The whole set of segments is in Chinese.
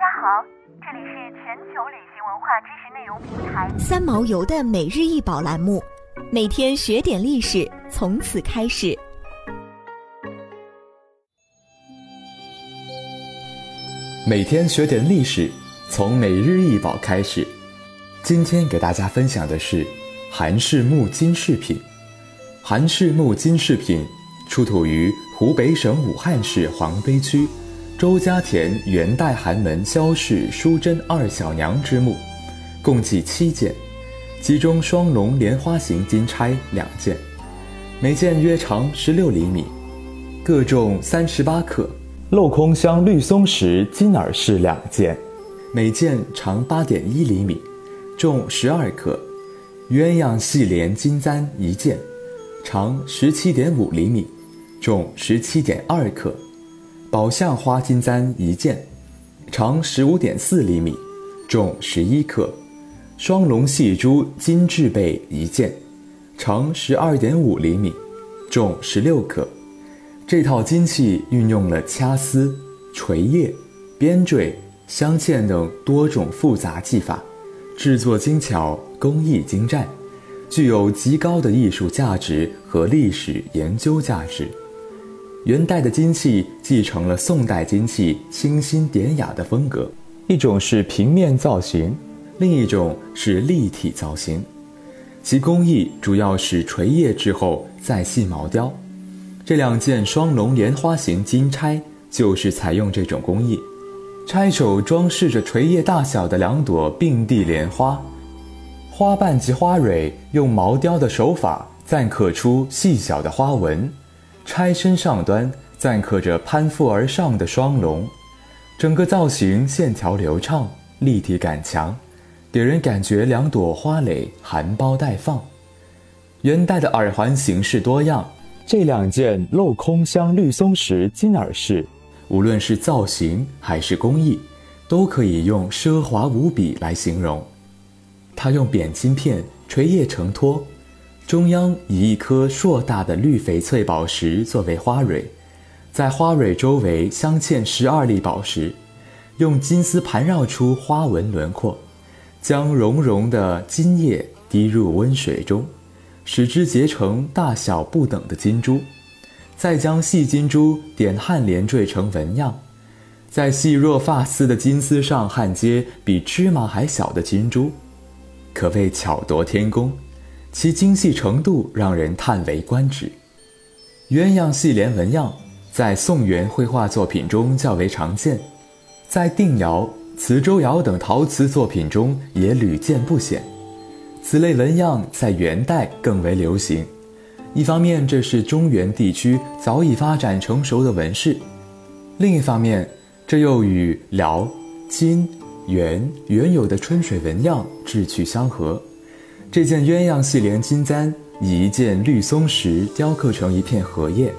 家好，这里是全球旅行文化知识内容平台三毛游的每日一宝栏目，每天学点历史，从此开始。每天学点历史，从每日一宝开始。今天给大家分享的是韩氏木金饰品。韩氏木金饰品出土于湖北省武汉市黄陂区。周家田元代寒门萧氏淑贞二小娘之墓，共计七件，其中双龙莲花形金钗两件，每件约长十六厘米，各重三十八克；镂空镶绿松石金耳饰两件，每件长八点一厘米，重十二克；鸳鸯戏莲金簪一件，长十七点五厘米，重十七点二克。宝相花金簪一件，长十五点四厘米，重十一克；双龙戏珠金制贝一件，长十二点五厘米，重十六克。这套金器运用了掐丝、锤叶、编缀、镶嵌等多种复杂技法，制作精巧，工艺精湛，具有极高的艺术价值和历史研究价值。元代的金器继承了宋代金器清新典雅的风格，一种是平面造型，另一种是立体造型。其工艺主要是锤叶之后再系毛雕。这两件双龙莲花形金钗就是采用这种工艺，钗首装饰着锤叶大小的两朵并蒂莲花，花瓣及花蕊用毛雕的手法錾刻出细小的花纹。钗身上端暂刻着攀附而上的双龙，整个造型线条流畅，立体感强，给人感觉两朵花蕾含苞待放。元代的耳环形式多样，这两件镂空镶绿松石金耳饰，无论是造型还是工艺，都可以用奢华无比来形容。它用扁金片垂叶承托。中央以一颗硕大的绿翡翠宝石作为花蕊，在花蕊周围镶嵌十二粒宝石，用金丝盘绕出花纹轮廓，将绒绒的金叶滴入温水中，使之结成大小不等的金珠，再将细金珠点焊连缀成纹样，在细若发丝的金丝上焊接比芝麻还小的金珠，可谓巧夺天工。其精细程度让人叹为观止。鸳鸯戏莲纹样在宋元绘画作品中较为常见，在定窑、磁州窑等陶瓷作品中也屡见不鲜。此类纹样在元代更为流行。一方面，这是中原地区早已发展成熟的纹饰；另一方面，这又与辽、金、元原有的春水纹样志趣相合。这件鸳鸯细莲金簪以一件绿松石雕刻成一片荷叶，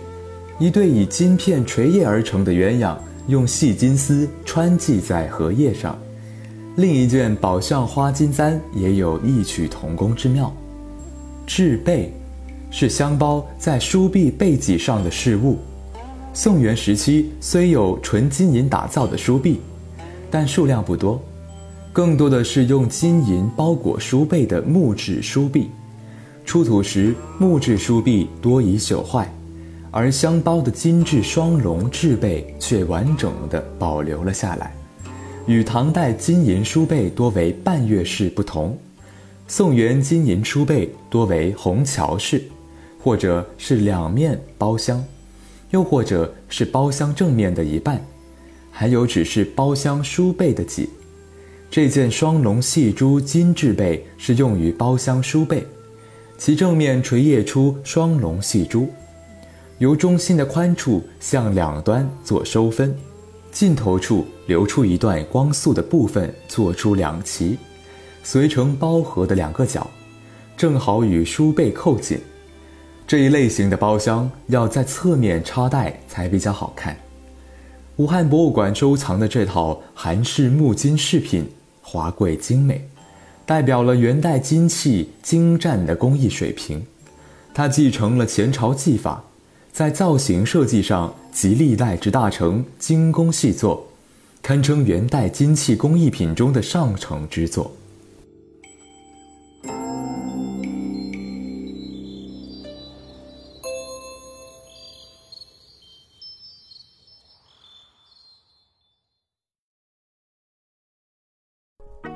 一对以金片垂叶而成的鸳鸯用细金丝穿系在荷叶上，另一件宝相花金簪也有异曲同工之妙。制贝，是香包在书币背脊上的饰物。宋元时期虽有纯金银打造的书币，但数量不多。更多的是用金银包裹书背的木质书壁，出土时木质书壁多已朽坏，而镶包的金质双龙制背却完整的保留了下来。与唐代金银书背多为半月式不同，宋元金银书背多为虹桥式，或者是两面包镶，又或者是包镶正面的一半，还有只是包镶书背的几。这件双龙细珠金质被是用于包镶书背，其正面垂叶出双龙细珠，由中心的宽处向两端做收分，尽头处留出一段光素的部分，做出两旗，随成包合的两个角，正好与书背扣紧。这一类型的包厢要在侧面插带才比较好看。武汉博物馆收藏的这套韩式木金饰品。华贵精美，代表了元代金器精湛的工艺水平。它继承了前朝技法，在造型设计上集历代之大成精工细作，堪称元代金器工艺品中的上乘之作。